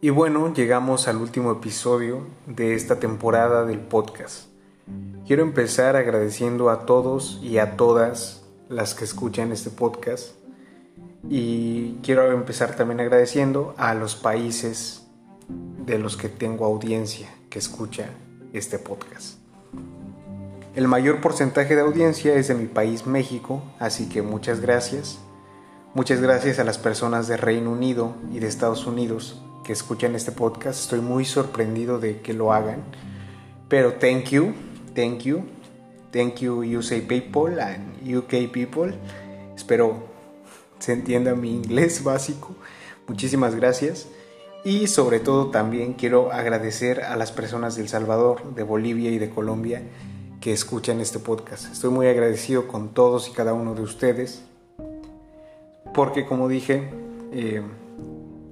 Y bueno, llegamos al último episodio de esta temporada del podcast. Quiero empezar agradeciendo a todos y a todas las que escuchan este podcast. Y quiero empezar también agradeciendo a los países de los que tengo audiencia que escucha este podcast. El mayor porcentaje de audiencia es de mi país México, así que muchas gracias. Muchas gracias a las personas de Reino Unido y de Estados Unidos que escuchan este podcast. Estoy muy sorprendido de que lo hagan. Pero thank you, thank you, thank you USA people and UK people. Espero se entienda mi inglés básico. Muchísimas gracias. Y sobre todo también quiero agradecer a las personas de El Salvador, de Bolivia y de Colombia que escuchan este podcast. Estoy muy agradecido con todos y cada uno de ustedes. Porque como dije, eh,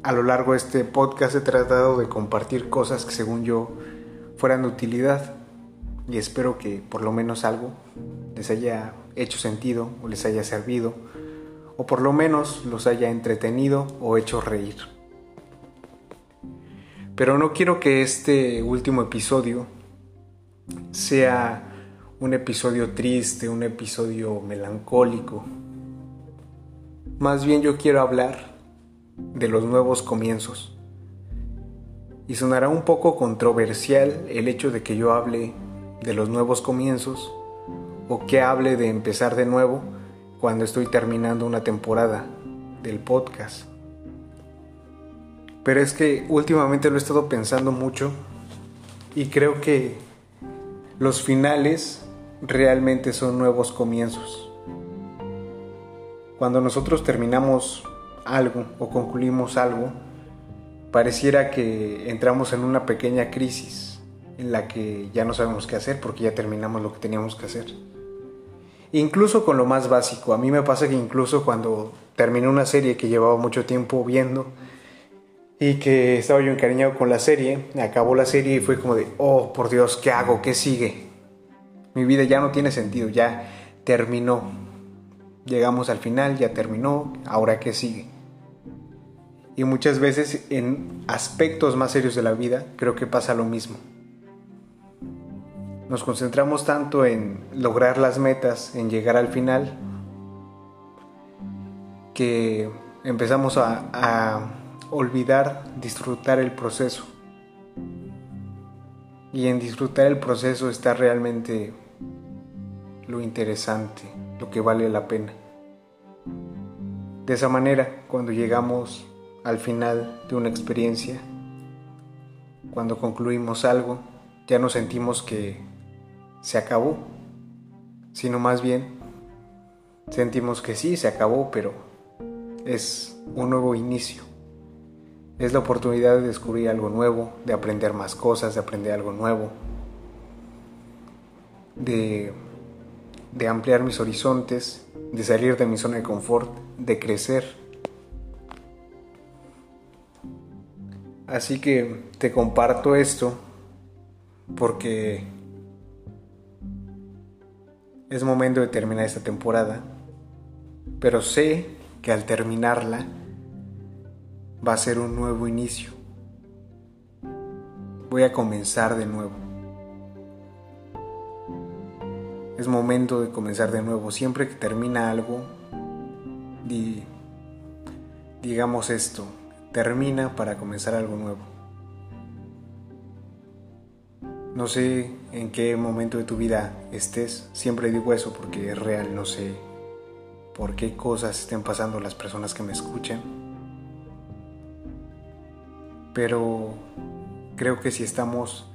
a lo largo de este podcast he tratado de compartir cosas que según yo fueran de utilidad y espero que por lo menos algo les haya hecho sentido o les haya servido o por lo menos los haya entretenido o hecho reír. Pero no quiero que este último episodio sea un episodio triste, un episodio melancólico. Más bien yo quiero hablar de los nuevos comienzos. Y sonará un poco controversial el hecho de que yo hable de los nuevos comienzos o que hable de empezar de nuevo cuando estoy terminando una temporada del podcast. Pero es que últimamente lo he estado pensando mucho y creo que los finales realmente son nuevos comienzos. Cuando nosotros terminamos algo o concluimos algo, pareciera que entramos en una pequeña crisis en la que ya no sabemos qué hacer porque ya terminamos lo que teníamos que hacer. Incluso con lo más básico, a mí me pasa que incluso cuando terminé una serie que llevaba mucho tiempo viendo y que estaba yo encariñado con la serie, acabó la serie y fue como de, oh, por Dios, ¿qué hago? ¿Qué sigue? Mi vida ya no tiene sentido, ya terminó. Llegamos al final, ya terminó, ahora qué sigue. Y muchas veces en aspectos más serios de la vida creo que pasa lo mismo. Nos concentramos tanto en lograr las metas, en llegar al final, que empezamos a, olvidar disfrutar el proceso. Y en disfrutar el proceso está realmente lo interesante, lo que vale la pena. De esa manera, cuando llegamos al final de una experiencia, cuando concluimos algo, ya no sentimos que se acabó, sino más bien sentimos que sí, se acabó, pero es un nuevo inicio. Es la oportunidad de descubrir algo nuevo, de aprender más cosas, de aprender algo nuevo, de, de ampliar mis horizontes, de salir de mi zona de confort, de crecer Así que te comparto esto porque es momento de terminar esta temporada, pero sé que al terminarla va a ser un nuevo inicio. Voy a comenzar de nuevo. Es momento de comenzar de nuevo. Siempre que termina algo, digamos esto, termina para comenzar algo nuevo. No sé en qué momento de tu vida estés, siempre digo eso porque es real, no sé por qué cosas estén pasando las personas que me escuchan. Pero creo que si estamos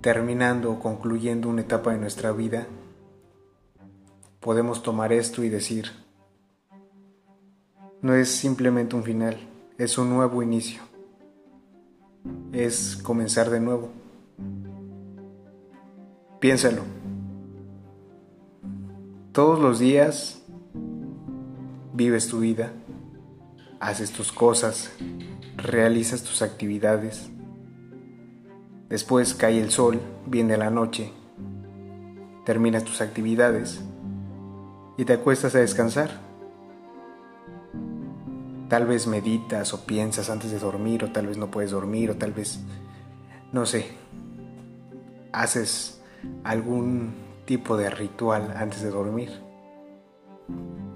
terminando o concluyendo una etapa de nuestra vida, podemos tomar esto y decir, no es simplemente un final, es un nuevo inicio, es comenzar de nuevo. Piénsalo. Todos los días vives tu vida, haces tus cosas, realizas tus actividades. Después cae el sol, viene la noche, terminas tus actividades y te acuestas a descansar. Tal vez meditas o piensas antes de dormir o tal vez no puedes dormir o tal vez, no sé, haces algún tipo de ritual antes de dormir.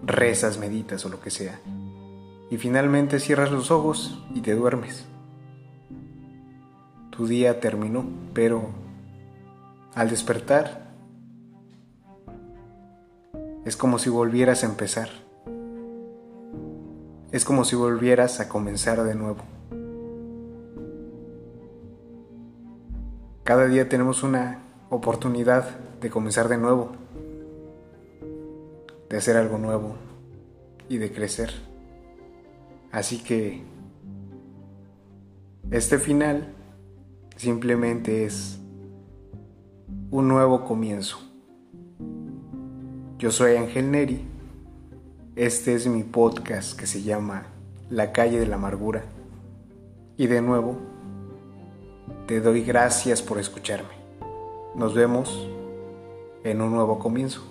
Rezas, meditas o lo que sea. Y finalmente cierras los ojos y te duermes. Tu día terminó, pero al despertar es como si volvieras a empezar. Es como si volvieras a comenzar de nuevo. Cada día tenemos una oportunidad de comenzar de nuevo, de hacer algo nuevo y de crecer. Así que este final simplemente es un nuevo comienzo. Yo soy Ángel Neri. Este es mi podcast que se llama La calle de la amargura. Y de nuevo, te doy gracias por escucharme. Nos vemos en un nuevo comienzo.